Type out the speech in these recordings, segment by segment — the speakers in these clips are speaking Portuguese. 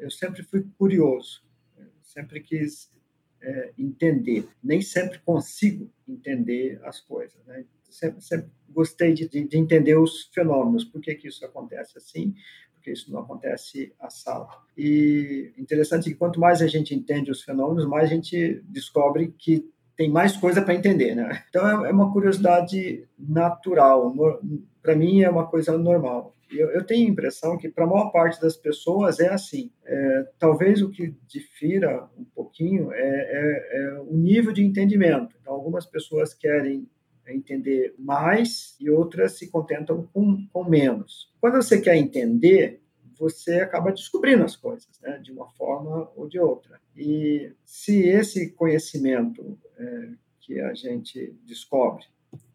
eu sempre fui curioso, sempre quis é, entender. Nem sempre consigo entender as coisas. Né? Sempre, sempre gostei de, de, entender os fenômenos. Por que, que isso acontece assim? Por que isso não acontece assado? E interessante que quanto mais a gente entende os fenômenos, mais a gente descobre que tem mais coisa para entender, né? Então é, é uma curiosidade natural. Para mim é uma coisa normal. Eu, eu tenho a impressão que para a maior parte das pessoas é assim. É, talvez o que difira um pouquinho é, é, é o nível de entendimento. Então, algumas pessoas querem entender mais e outras se contentam com, com menos. Quando você quer entender, você acaba descobrindo as coisas, né, de uma forma ou de outra. E se esse conhecimento é, que a gente descobre,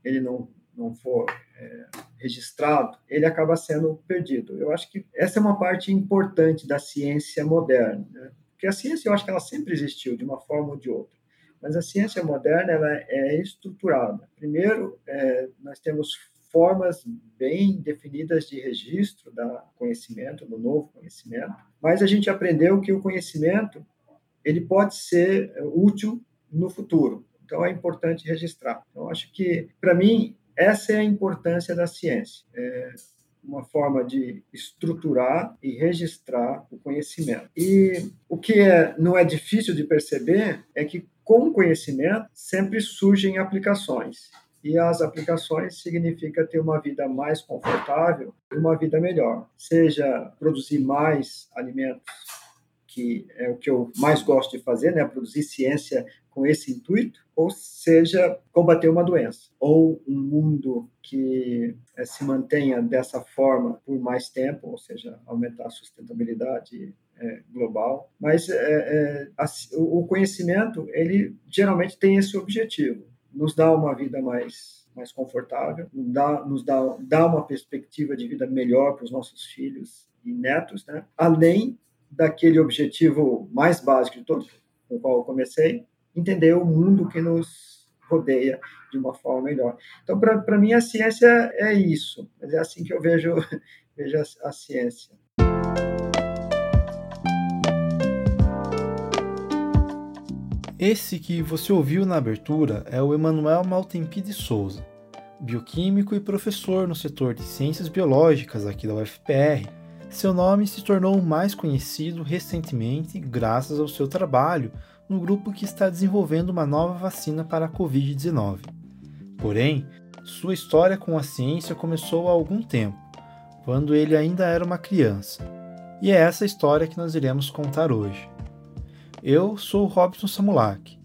ele não não for é, registrado, ele acaba sendo perdido. Eu acho que essa é uma parte importante da ciência moderna, né? porque a ciência eu acho que ela sempre existiu de uma forma ou de outra, mas a ciência moderna ela é estruturada. Primeiro, é, nós temos formas bem definidas de registro da conhecimento, do novo conhecimento, mas a gente aprendeu que o conhecimento ele pode ser útil no futuro. Então é importante registrar. Então acho que para mim essa é a importância da ciência. É uma forma de estruturar e registrar o conhecimento. E o que é, não é difícil de perceber é que com o conhecimento sempre surgem aplicações. E as aplicações significa ter uma vida mais confortável e uma vida melhor. Seja produzir mais alimentos, que é o que eu mais gosto de fazer, né? Produzir ciência com esse intuito, ou seja, combater uma doença, ou um mundo que é, se mantenha dessa forma por mais tempo, ou seja, aumentar a sustentabilidade é, global. Mas é, a, o conhecimento, ele geralmente tem esse objetivo, nos dá uma vida mais mais confortável, nos dá, nos dá, dá uma perspectiva de vida melhor para os nossos filhos e netos, né? além daquele objetivo mais básico de todos, com o qual eu comecei, entender o mundo que nos rodeia de uma forma melhor. Então, para mim, a ciência é isso. É assim que eu vejo, vejo a, a ciência. Esse que você ouviu na abertura é o Emanuel Maltempi de Souza, bioquímico e professor no setor de ciências biológicas aqui da UFPR. Seu nome se tornou mais conhecido recentemente graças ao seu trabalho no grupo que está desenvolvendo uma nova vacina para a Covid-19. Porém, sua história com a ciência começou há algum tempo, quando ele ainda era uma criança. E é essa história que nós iremos contar hoje. Eu sou o Robson Samulak,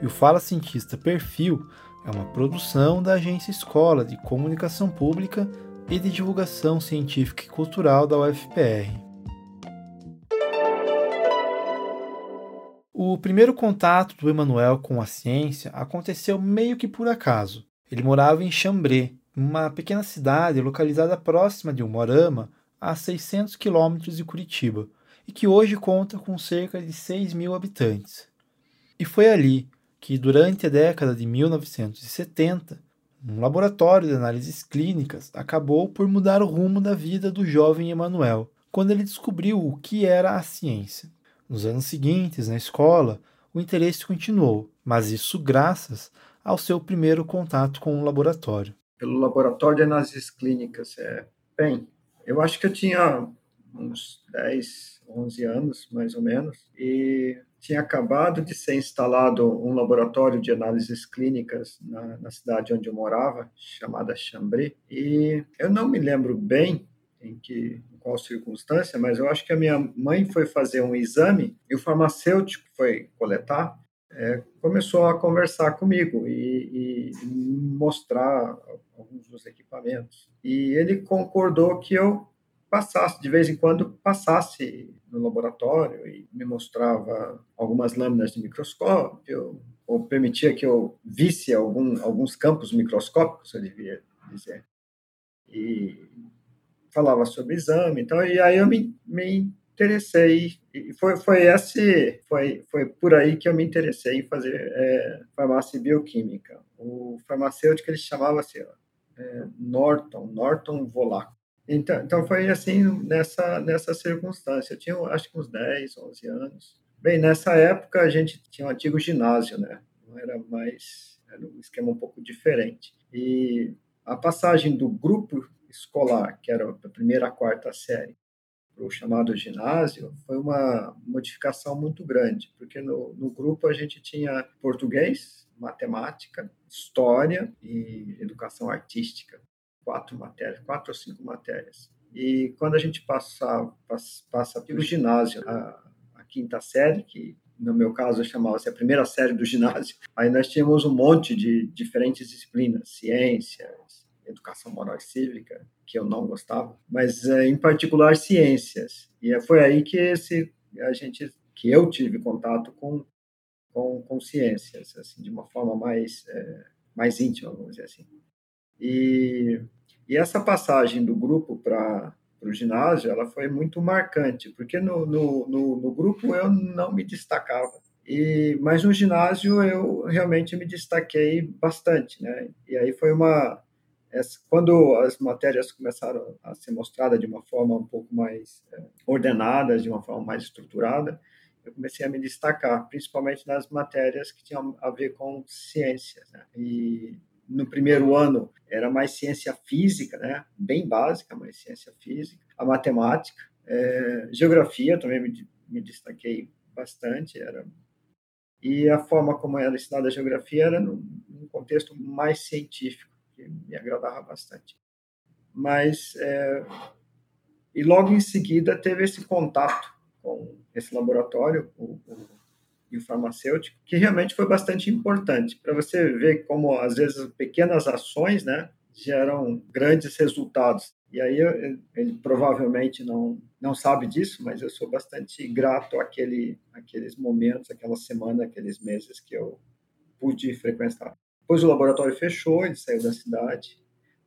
e o Fala Cientista Perfil é uma produção da Agência Escola de Comunicação Pública e de Divulgação Científica e Cultural da UFPR. O primeiro contato do Emanuel com a ciência aconteceu meio que por acaso. Ele morava em Chambré, uma pequena cidade localizada próxima de Umorama, a 600 quilômetros de Curitiba, e que hoje conta com cerca de 6 mil habitantes. E foi ali que, durante a década de 1970, um laboratório de análises clínicas acabou por mudar o rumo da vida do jovem Emanuel, quando ele descobriu o que era a ciência. Nos anos seguintes, na escola, o interesse continuou, mas isso graças ao seu primeiro contato com o laboratório. Pelo laboratório de análises clínicas, é, bem, eu acho que eu tinha uns 10, 11 anos, mais ou menos, e tinha acabado de ser instalado um laboratório de análises clínicas na, na cidade onde eu morava, chamada Chambry, e eu não me lembro bem em que qual circunstância, mas eu acho que a minha mãe foi fazer um exame e o farmacêutico foi coletar, é, começou a conversar comigo e, e, mostrar alguns dos equipamentos. E ele concordou que eu passasse, de vez em quando, passasse no laboratório e me mostrava algumas lâminas de microscópio, ou permitia que eu visse algum, alguns campos microscópicos, eu devia dizer. E falava sobre exame, então, e aí eu me, me interessei, e foi, foi esse, foi, foi por aí que eu me interessei em fazer é, farmácia bioquímica. O farmacêutico, ele chamava-se é, Norton, Norton Volaco. Então, então foi assim, nessa, nessa circunstância. Eu tinha, acho que uns 10, 11 anos. Bem, nessa época a gente tinha um antigo ginásio, né? Não era mais, era um esquema um pouco diferente. E a passagem do grupo escolar, que era a primeira a quarta série, para o chamado ginásio, foi uma modificação muito grande, porque no, no grupo a gente tinha português, matemática, história e educação artística, quatro matérias, quatro ou cinco matérias. E quando a gente passa, passa, passa pelo ginásio, a, a quinta série, que no meu caso chamava-se a primeira série do ginásio, aí nós tínhamos um monte de diferentes disciplinas, ciências, educação moral e cívica, que eu não gostava, mas é, em particular ciências. E foi aí que esse a gente que eu tive contato com com, com ciências, assim, de uma forma mais é, mais íntima, vamos dizer assim. E, e essa passagem do grupo para o ginásio, ela foi muito marcante, porque no, no, no, no grupo eu não me destacava. E, mas no ginásio eu realmente me destaquei bastante, né? E aí foi uma quando as matérias começaram a ser mostradas de uma forma um pouco mais é, ordenada, de uma forma mais estruturada, eu comecei a me destacar, principalmente nas matérias que tinham a ver com ciências. Né? E no primeiro ano era mais ciência física, né? bem básica, mas ciência física, a matemática, é, geografia também me, me destaquei bastante, era e a forma como era ensinada a geografia era num, num contexto mais científico que me agradava bastante. Mas, é, e logo em seguida teve esse contato com esse laboratório, o, o, farmacêutico, que realmente foi bastante importante para você ver como às vezes pequenas ações, né, geram grandes resultados. E aí ele provavelmente não não sabe disso, mas eu sou bastante grato àquele aqueles momentos, aquela semana, aqueles meses que eu pude frequentar. Depois o laboratório fechou, ele saiu da cidade,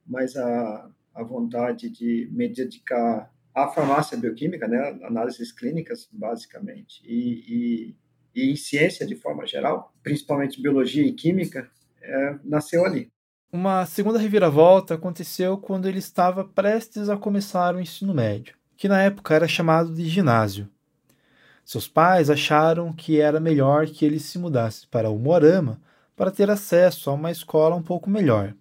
mas a, a vontade de me dedicar à farmácia bioquímica, né, análises clínicas, basicamente, e, e, e em ciência de forma geral, principalmente biologia e química, é, nasceu ali. Uma segunda reviravolta aconteceu quando ele estava prestes a começar o ensino médio, que na época era chamado de ginásio. Seus pais acharam que era melhor que ele se mudasse para o Moarama para ter acesso a uma escola um pouco melhor.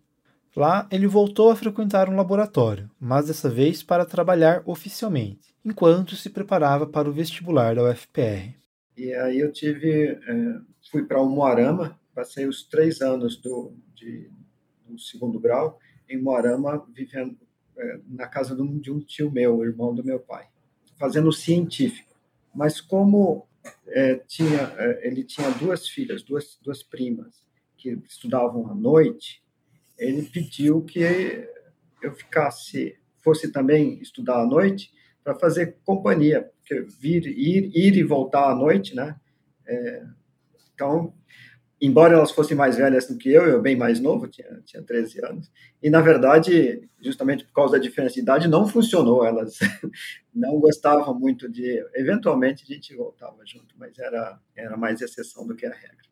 Lá, ele voltou a frequentar um laboratório, mas dessa vez para trabalhar oficialmente, enquanto se preparava para o vestibular da UFPR. E aí eu tive, é, fui para o Moarama, passei os três anos do, de, do segundo grau em Moarama, vivendo é, na casa de um, de um tio meu, irmão do meu pai, fazendo científico. Mas como é, tinha, é, ele tinha duas filhas, duas, duas primas, que estudavam à noite, ele pediu que eu ficasse, fosse também estudar à noite para fazer companhia, porque vir, ir, ir e voltar à noite, né? É, então, embora elas fossem mais velhas do que eu, eu bem mais novo, tinha, tinha 13 anos, e na verdade, justamente por causa da diferença de idade, não funcionou, elas não gostavam muito de, eventualmente a gente voltava junto, mas era, era mais exceção do que a regra.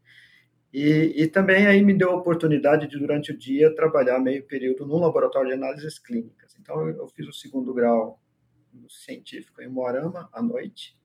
E, e, também aí me deu a oportunidade de, durante o dia, trabalhar meio período num laboratório de análises clínicas. Então, eu, fiz o segundo grau científico em Moarama, à noite,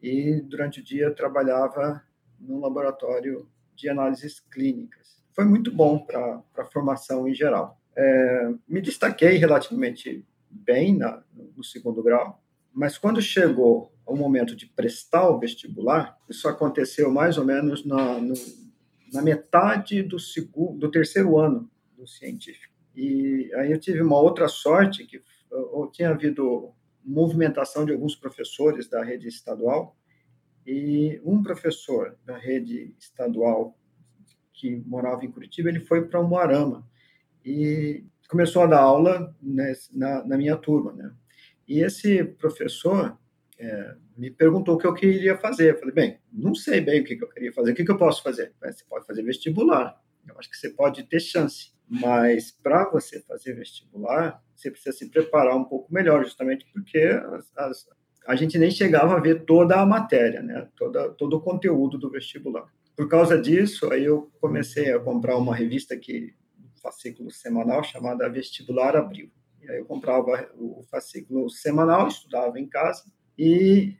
e durante o dia trabalhava num laboratório de análises clínicas. Foi muito bom para a formação em geral. É, me destaquei relativamente bem na, no segundo grau, mas quando chegou o momento de prestar o vestibular, isso aconteceu mais ou menos na, no, na metade do, segundo, do terceiro ano do científico. E aí eu tive uma outra sorte, que tinha havido movimentação de alguns professores da rede estadual, e um professor da rede estadual que morava em Curitiba, ele foi para Moarama e começou a dar aula né, na, na, minha turma, né? E esse professor é, me perguntou o que eu queria fazer. Eu falei, bem, não sei bem o que, eu queria fazer. O que, que eu posso fazer? Você pode fazer vestibular. Eu acho que você pode ter chance. Mas para você fazer vestibular, você precisa se preparar um pouco melhor, justamente porque as, as, a gente nem chegava a ver toda a matéria, né? Toda, todo o conteúdo do vestibular. Por causa disso, aí eu comecei a comprar uma revista que um fascículo semanal chamada Vestibular Abril. E aí eu comprava o fascículo semanal, estudava em casa e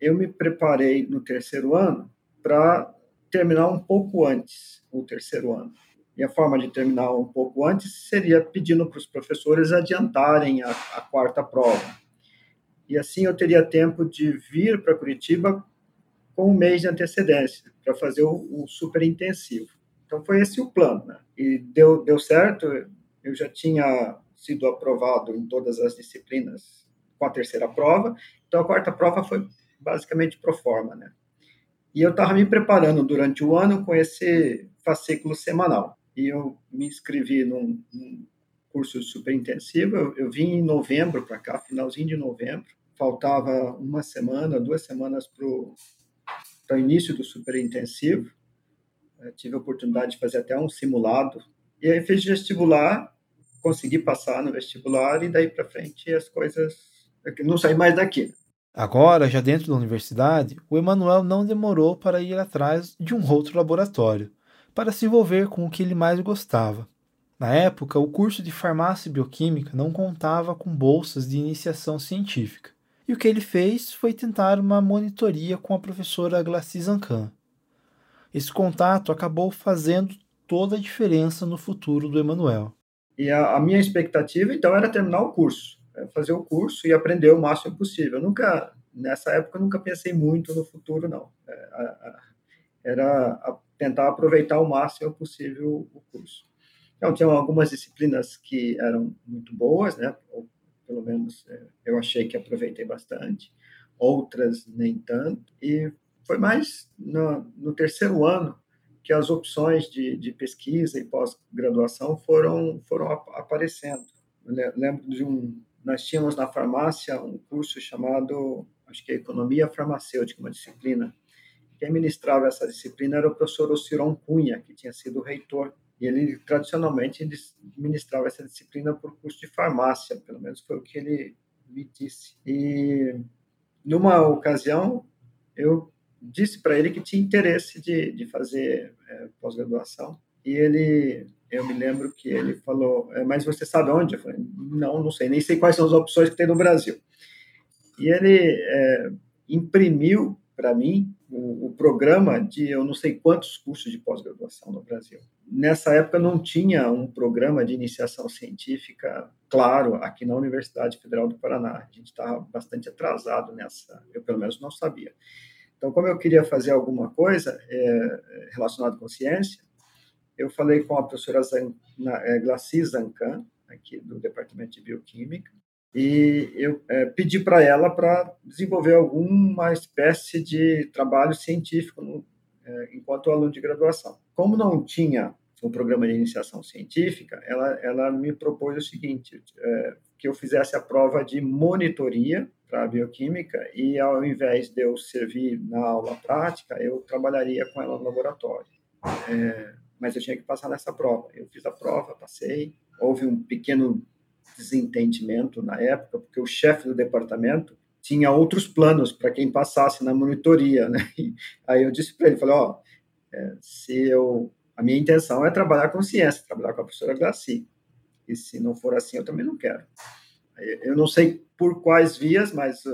eu me preparei no terceiro ano para terminar um pouco antes o terceiro ano. E a forma de terminar um pouco antes seria pedindo para os professores adiantarem a, a quarta prova. E assim eu teria tempo de vir para Curitiba com um mês de antecedência para fazer o, o super intensivo. Então foi esse o plano, né? E deu deu certo. Eu já tinha sido aprovado em todas as disciplinas com a terceira prova. Então a quarta prova foi basicamente pro forma, né? E eu estava me preparando durante o ano com esse fascículo semanal e eu me inscrevi num, num curso super intensivo. Eu, eu vim em novembro para cá, finalzinho de novembro. Faltava uma semana, duas semanas para o início do super intensivo. Eu tive a oportunidade de fazer até um simulado. E aí fiz vestibular, consegui passar no vestibular e daí para frente as coisas não saí mais daqui. Agora, já dentro da universidade, o Emanuel não demorou para ir atrás de um outro laboratório para se envolver com o que ele mais gostava. Na época, o curso de farmácia e bioquímica não contava com bolsas de iniciação científica, e o que ele fez foi tentar uma monitoria com a professora Glacis Zancan. Esse contato acabou fazendo toda a diferença no futuro do Emanuel. E a, a, minha expectativa, então, era terminar o curso, é fazer o curso e aprender o máximo possível. Eu nunca, nessa época, eu nunca pensei muito no futuro, não. É, a, a, era tentar aproveitar ao máximo possível o curso. Então, tinham algumas disciplinas que eram muito boas, né? Ou, pelo menos é, eu achei que aproveitei bastante, outras nem tanto. E foi mais no, no terceiro ano que as opções de, de pesquisa e pós-graduação foram, foram aparecendo. Eu lembro de um. Nós tínhamos na farmácia um curso chamado, acho que é Economia Farmacêutica, uma disciplina quem ministrava essa disciplina era o professor Ociron Cunha, que tinha sido reitor. E ele, tradicionalmente, ministrava essa disciplina por curso de farmácia, pelo menos foi o que ele me disse. E, numa ocasião, eu disse para ele que tinha interesse de, de fazer é, pós-graduação. E ele, eu me lembro que ele falou, é, mas você sabe onde? Eu falei, não, não sei, nem sei quais são as opções que tem no Brasil. E ele é, imprimiu para mim o, o, programa de eu não sei quantos cursos de pós-graduação no Brasil. Nessa época não tinha um programa de iniciação científica claro aqui na Universidade Federal do Paraná. A gente estava bastante atrasado nessa, eu pelo menos não sabia. Então, como eu queria fazer alguma coisa é, relacionada com ciência, eu falei com a professora é, Glaci Zancan, aqui do Departamento de Bioquímica, e eu é, pedi para ela para desenvolver alguma espécie de trabalho científico no, é, enquanto aluno de graduação. Como não tinha um programa de iniciação científica, ela, ela me propôs o seguinte, é, que eu fizesse a prova de monitoria para bioquímica e ao invés de eu servir na aula prática, eu trabalharia com ela no laboratório. É, mas eu tinha que passar nessa prova. Eu fiz a prova, passei. Houve um pequeno desentendimento na época, porque o chefe do departamento tinha outros planos para quem passasse na monitoria, né? E aí eu disse para ele, falei, ó, é, se eu a minha intenção é trabalhar com ciência, trabalhar com a professora Glaci. E se não for assim, eu também não quero. Eu não sei por quais vias, mas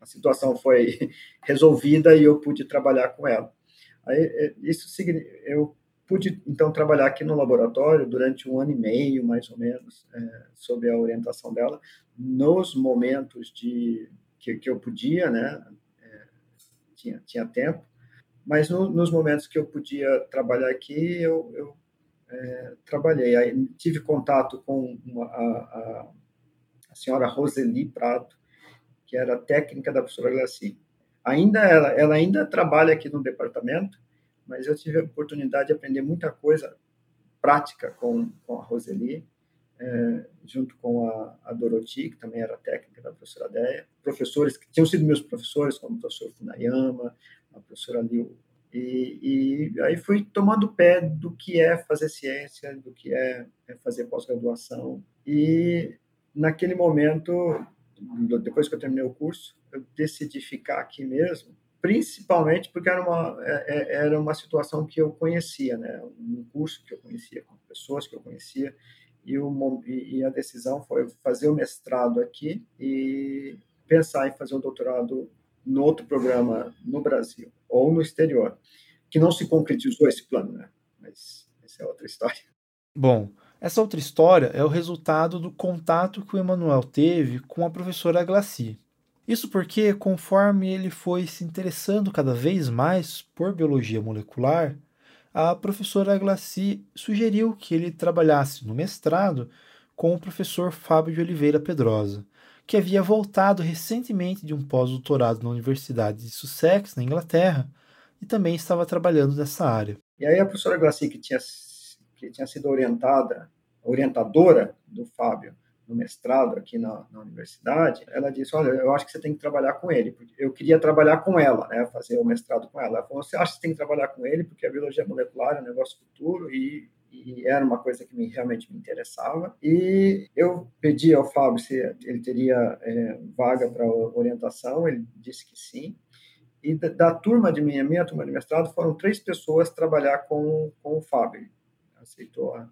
a situação foi resolvida e eu pude trabalhar com ela. Aí, é, isso eu pude então trabalhar aqui no laboratório durante um ano e meio, mais ou menos, é, sob a orientação dela, nos momentos de que, que eu podia, né, é, tinha, tinha tempo, mas no, nos momentos que eu podia trabalhar aqui, eu, eu é, trabalhei. Aí tive contato com uma, a, a, a, senhora Roseli Prado, que era técnica da professora Glaci. Ainda ela, ela ainda trabalha aqui no departamento, mas eu tive a oportunidade de aprender muita coisa prática com, com a Roseli, é, junto com a, a que também era técnica da professora Deia, professores que tinham sido meus professores, como o professor Funayama, a professora Liu. E, e aí fui tomando pé do que é fazer ciência, do que é, é fazer pós-graduação. E naquele momento, depois que eu terminei o curso, eu decidi ficar aqui mesmo, principalmente porque era uma, é, é, era uma situação que eu conhecia, né? um curso que eu conhecia, com pessoas que eu conhecia, e, o, e a decisão foi fazer o mestrado aqui e pensar em fazer o doutorado no outro programa no Brasil ou no exterior, que não se concretizou esse plano, né? Mas essa é outra história. Bom, essa outra história é o resultado do contato que o Emanuel teve com a professora Glaci. Isso porque, conforme ele foi se interessando cada vez mais por biologia molecular, a professora Glaci sugeriu que ele trabalhasse no mestrado com o professor Fábio de Oliveira Pedrosa, que havia voltado recentemente de um pós-doutorado na Universidade de Sussex, na Inglaterra, e também estava trabalhando nessa área. E aí a professora Glaci, que tinha, que tinha sido orientada, orientadora do Fábio no mestrado aqui na, na, universidade, ela disse, olha, eu acho que você tem que trabalhar com ele. Eu queria trabalhar com ela, né, fazer o mestrado com ela. Ela falou, você acha que você tem que trabalhar com ele porque a biologia molecular é um negócio futuro e e era uma coisa que me, realmente me interessava. E eu pedi ao Fábio se ele teria é, vaga para orientação, ele disse que sim. E da, da, turma de minha, minha turma de mestrado, foram três pessoas trabalhar com, com o Fábio. Aceitou as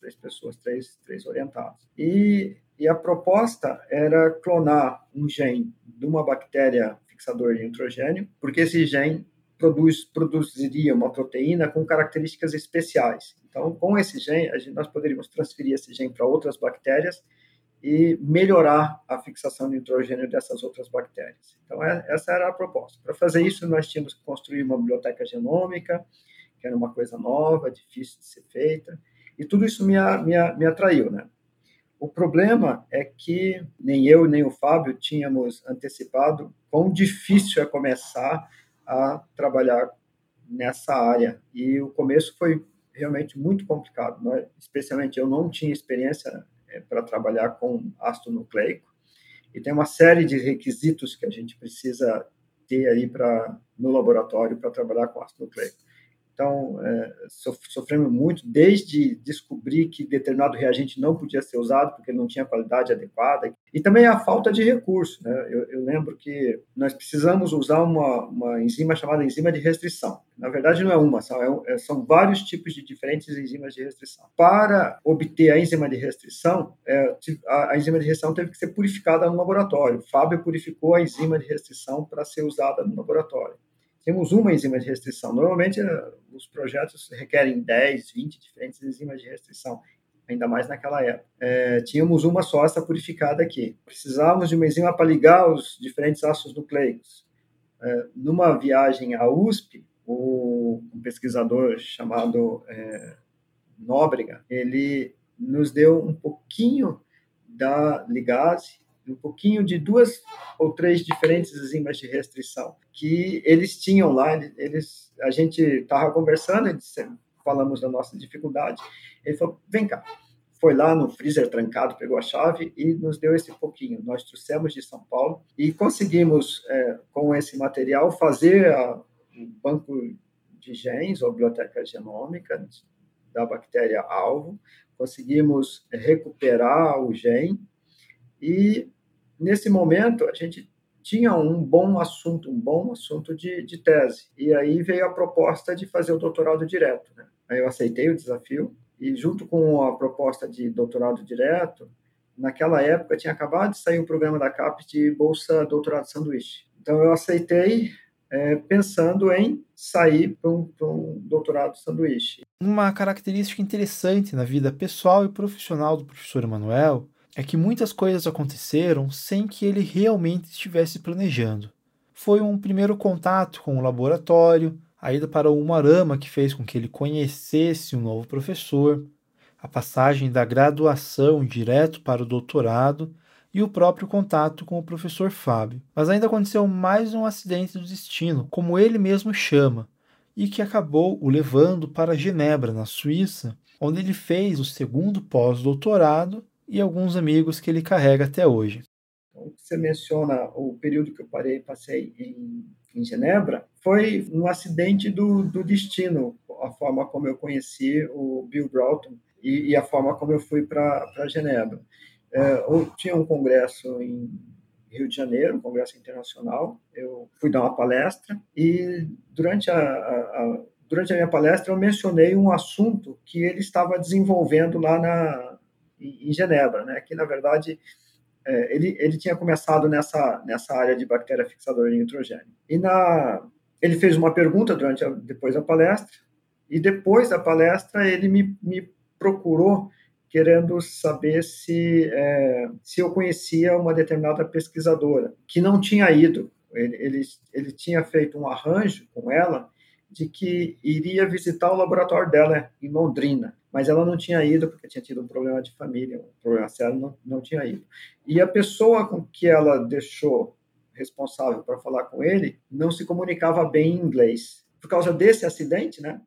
três pessoas, três, três orientados. E, e a proposta era clonar um gene de uma bactéria fixador de nitrogênio, porque esse gene produz, produziria uma proteína com características especiais. Então, com esse gene, gente, nós poderíamos transferir esse gene para outras bactérias e melhorar a fixação de nitrogênio dessas outras bactérias. Então, é, essa era a proposta. Para fazer isso, nós tínhamos que construir uma biblioteca genômica, que era uma coisa nova, difícil de ser feita, e tudo isso me, me, me atraiu, né? O problema é que nem eu nem o Fábio tínhamos antecipado quão difícil é começar a trabalhar nessa área. E o começo foi realmente muito complicado. Né? Especialmente eu não tinha experiência é, para trabalhar com ácido nucleico. E tem uma série de requisitos que a gente precisa ter aí para no laboratório para trabalhar com ácido nucleico. Então, é, sofremos muito desde descobrir que determinado reagente não podia ser usado porque não tinha qualidade adequada. E também a falta de recurso. Né? Eu, eu lembro que nós precisamos usar uma, uma, enzima chamada enzima de restrição. Na verdade, não é uma, são, é, são vários tipos de diferentes enzimas de restrição. Para obter a enzima de restrição, é, a, a enzima de restrição teve que ser purificada no laboratório. O Fábio purificou a enzima de restrição para ser usada no laboratório temos uma enzima de restrição. Normalmente, eh, os projetos requerem 10, 20 diferentes enzimas de restrição, ainda mais naquela época. É, tínhamos uma só, essa purificada aqui. Precisávamos de uma enzima para ligar os diferentes ácidos nucleicos. É, numa viagem à USP, o, um pesquisador chamado é, Nóbrega, ele nos deu um pouquinho da ligase um pouquinho de duas ou três diferentes enzimas de restrição que eles tinham lá. Eles, a gente estava conversando, falamos da nossa dificuldade. Ele falou: vem cá. Foi lá no freezer trancado, pegou a chave e nos deu esse pouquinho. Nós trouxemos de São Paulo e conseguimos, é, com esse material, fazer a, um banco de genes, ou biblioteca genômica da bactéria alvo. Conseguimos recuperar o gene e nesse momento, a gente tinha um bom assunto, um bom assunto de, de tese. E aí veio a proposta de fazer o doutorado direto. Né? Aí eu aceitei o desafio e, junto com a proposta de doutorado direto, naquela época tinha acabado de sair um programa da CAPES de Bolsa Doutorado Sanduíche. Então eu aceitei é, pensando em sair para um, um, doutorado sanduíche. Uma característica interessante na vida pessoal e profissional do professor Emanuel é que muitas coisas aconteceram sem que ele realmente estivesse planejando. Foi um primeiro contato com o laboratório, a ida para o Umarama que fez com que ele conhecesse um novo professor, a passagem da graduação direto para o doutorado e o próprio contato com o professor Fábio. Mas ainda aconteceu mais um acidente do destino, como ele mesmo chama, e que acabou o levando para Genebra, na Suíça, onde ele fez o segundo pós-doutorado e alguns amigos que ele carrega até hoje. Então, você menciona o período que eu parei, passei em, em Genebra, foi um acidente do, do destino, a forma como eu conheci o Bill Broughton e, e a forma como eu fui para Genebra. É, eu tinha um congresso em Rio de Janeiro, um congresso internacional. Eu fui dar uma palestra e durante a, a, a durante a minha palestra eu mencionei um assunto que ele estava desenvolvendo lá na, em, Genebra, né? Que na verdade é, ele, ele tinha começado nessa, nessa área de bactéria fixadora de nitrogênio. E na, ele fez uma pergunta durante a, depois da palestra, e depois da palestra ele me, me procurou querendo saber se, é, se eu conhecia uma determinada pesquisadora, que não tinha ido. Ele, ele, ele tinha feito um arranjo com ela de que iria visitar o laboratório dela em Londrina mas ela não tinha ido porque tinha tido um problema de família, um problema sério, não, não tinha ido. E a pessoa com que ela deixou responsável para falar com ele não se comunicava bem em inglês. Por causa desse acidente, né?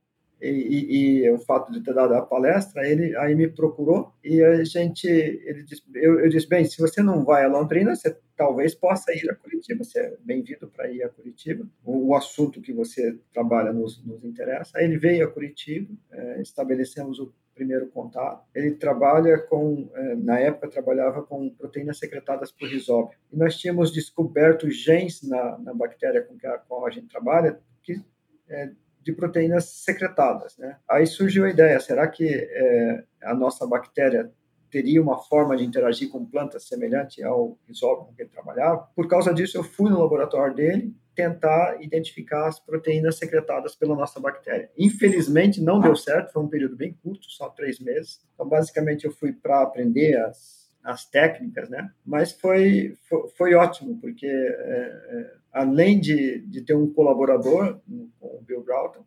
E, e, e, o fato de ter dado a palestra, ele aí me procurou e a gente, ele disse, eu, eu disse, bem, se você não vai a Londrina, você talvez possa ir a Curitiba, você é bem-vindo para ir a Curitiba, o, o, assunto que você trabalha nos, nos interessa. Aí ele veio a Curitiba, é, estabelecemos o primeiro contato. Ele trabalha com, é, na época, trabalhava com proteínas secretadas por risóbio. E nós tínhamos descoberto genes na, na bactéria com que a, qual a gente trabalha que é, de proteínas secretadas. Né? Aí surgiu a ideia: será que é, a nossa bactéria teria uma forma de interagir com plantas semelhante ao risóbio com que ele trabalhava? Por causa disso, eu fui no laboratório dele tentar identificar as proteínas secretadas pela nossa bactéria. Infelizmente, não deu certo, foi um período bem curto, só três meses. Então, basicamente, eu fui para aprender as, as técnicas, né? Mas foi, foi, foi ótimo, porque é, é, além de, de ter um colaborador o Bill Broughton,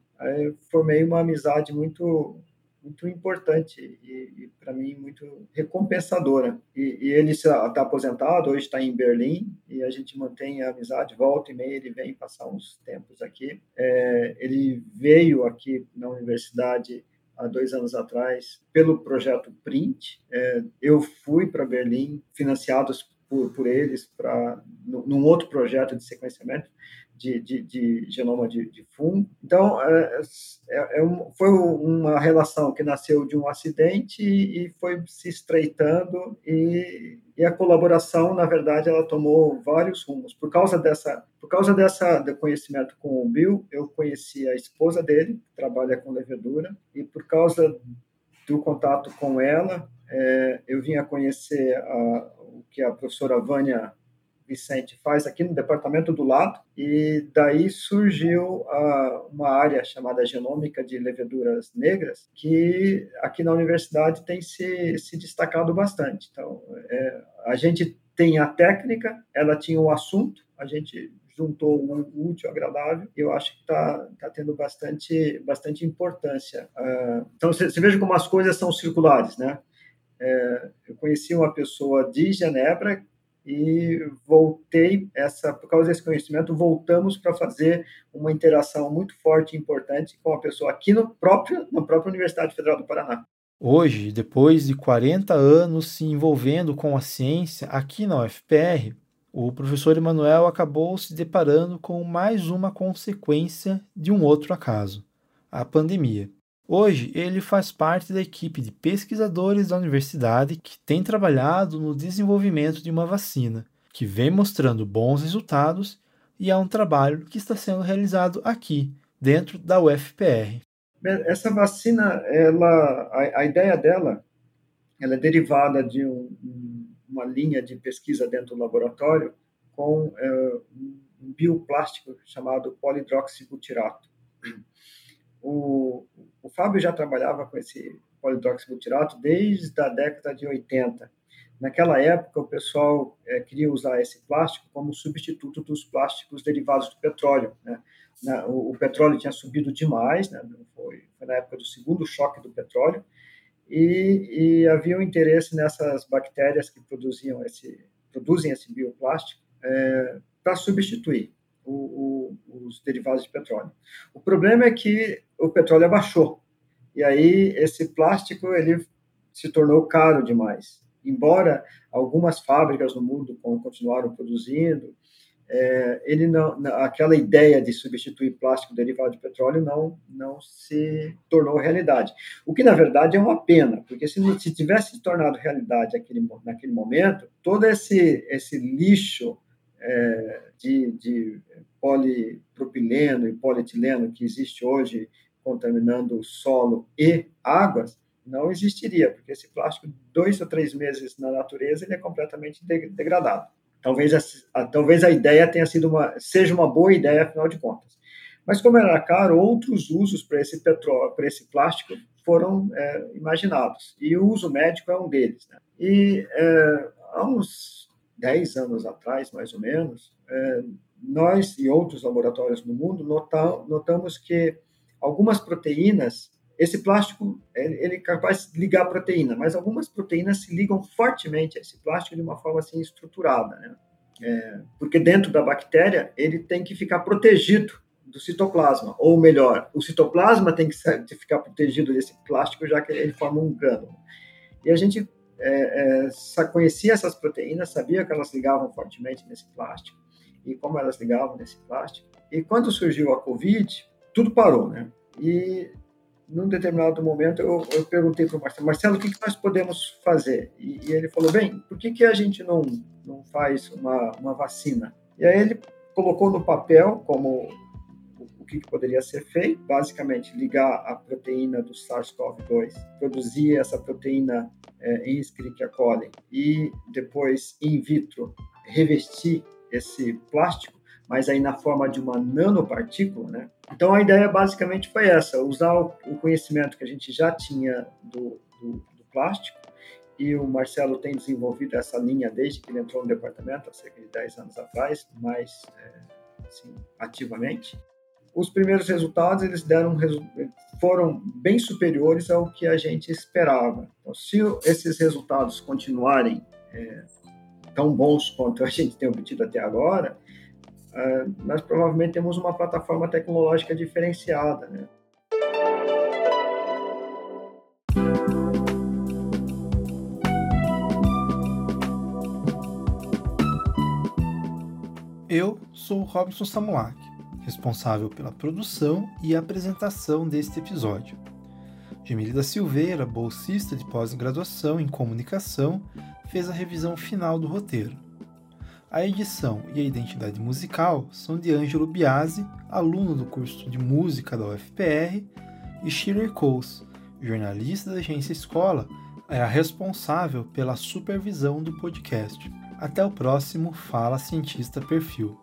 formei uma amizade muito muito importante e, e para mim muito recompensadora. E, e ele está aposentado, hoje está em Berlim e a gente mantém a amizade. Volta e meia ele vem passar uns tempos aqui. É, ele veio aqui na universidade há dois anos atrás pelo projeto Print. É, eu fui para Berlim, financiados por, por eles, para num outro projeto de sequenciamento de, de, de genoma de, de, fungo. Então, é, é, é um, foi uma relação que nasceu de um acidente e, e foi se estreitando e, e, a colaboração, na verdade, ela tomou vários rumos. Por causa dessa, por causa dessa do conhecimento com o Bill, eu conheci a esposa dele, que trabalha com levedura, e por causa do contato com ela, é, eu vim a conhecer a, o que a professora Vânia Vicente faz aqui no departamento do lado, e daí surgiu uh, uma área chamada genômica de leveduras negras, que aqui na universidade tem se, se destacado bastante. Então, é, a gente tem a técnica, ela tinha o assunto, a gente juntou o útil agradável, eu acho que está tá tendo bastante, bastante importância. Uh, então, você veja como as coisas são circulares, né? É, eu conheci uma pessoa de Genebra e voltei essa por causa desse conhecimento voltamos para fazer uma interação muito forte e importante com a pessoa aqui no próprio na própria Universidade Federal do Paraná. Hoje, depois de 40 anos se envolvendo com a ciência aqui na UFPR, o professor Emanuel acabou se deparando com mais uma consequência de um outro acaso, a pandemia. Hoje, ele faz parte da equipe de pesquisadores da universidade que tem trabalhado no desenvolvimento de uma vacina, que vem mostrando bons resultados e é um trabalho que está sendo realizado aqui, dentro da UFPR. Essa vacina, ela, a, a ideia dela, ela é derivada de um, uma linha de pesquisa dentro do laboratório com é, um bioplástico chamado polidroxibutirato. O, o Fábio já trabalhava com esse polidroxibutirato desde a década de 80. Naquela época, o pessoal é, queria usar esse plástico como substituto dos plásticos derivados do petróleo. Né? Na, o, o, petróleo tinha subido demais, né? foi, foi, na época do segundo choque do petróleo, e, e, havia um interesse nessas bactérias que produziam esse, produzem esse bioplástico é, para substituir os derivados de petróleo. O problema é que o petróleo abaixou e aí esse plástico ele se tornou caro demais. Embora algumas fábricas no mundo continuaram produzindo, é, ele não, aquela ideia de substituir plástico derivado de petróleo não não se tornou realidade. O que na verdade é uma pena, porque se, se tivesse se tornado realidade aquele, naquele momento, todo esse esse lixo é, de, de polipropileno e polietileno que existe hoje contaminando o solo e águas, não existiria, porque esse plástico, dois ou três meses na natureza, ele é completamente degradado. Talvez a, talvez a ideia tenha sido uma, seja uma boa ideia, afinal de contas. Mas como era caro, outros usos para esse petróleo, para esse plástico foram é, imaginados. E o uso médico é um deles. Né? E é, há uns 10 anos atrás, mais ou menos, é, nós e outros laboratórios no mundo notamos que algumas proteínas, esse plástico ele é capaz de ligar a proteína, mas algumas proteínas se ligam fortemente a esse plástico de uma forma assim estruturada, né? É, porque dentro da bactéria ele tem que ficar protegido do citoplasma, ou melhor, o citoplasma tem que ficar protegido desse plástico já que ele forma um grânulo. E a gente é, é, conhecia essas proteínas, sabia que elas ligavam fortemente nesse plástico e como elas ligavam nesse plástico. E quando surgiu a Covid, tudo parou, né? E num determinado momento eu, eu perguntei para o Marcelo, Marcelo, o que, que nós podemos fazer? E, e, ele falou, bem, por que, que a gente não, não faz uma, uma vacina? E aí ele colocou no papel como o que, que poderia ser feito, basicamente ligar a proteína do SARS-CoV-2, produzir essa proteína é, em Escherichia coli e depois in vitro revestir esse plástico, mas aí na forma de uma nanopartícula, né? Então a ideia basicamente foi essa: usar o conhecimento que a gente já tinha do, do, do plástico, e o Marcelo tem desenvolvido essa linha desde que ele entrou no departamento, há cerca de 10 anos atrás, mais é, assim, ativamente. Os primeiros resultados eles deram foram bem superiores ao que a gente esperava. Então, se esses resultados continuarem é, tão bons quanto a gente tem obtido até agora, uh, nós provavelmente temos uma plataforma tecnológica diferenciada, né? Eu sou Robson Samuak, responsável pela produção e apresentação deste episódio. Gemilda Silveira, bolsista de pós-graduação em comunicação, fez a revisão final do roteiro. A edição e a identidade musical são de Ângelo Biasi, aluno do curso de música da UFPR, e Shirley Coles, jornalista da agência Escola, é a responsável pela supervisão do podcast. Até o próximo Fala Cientista Perfil.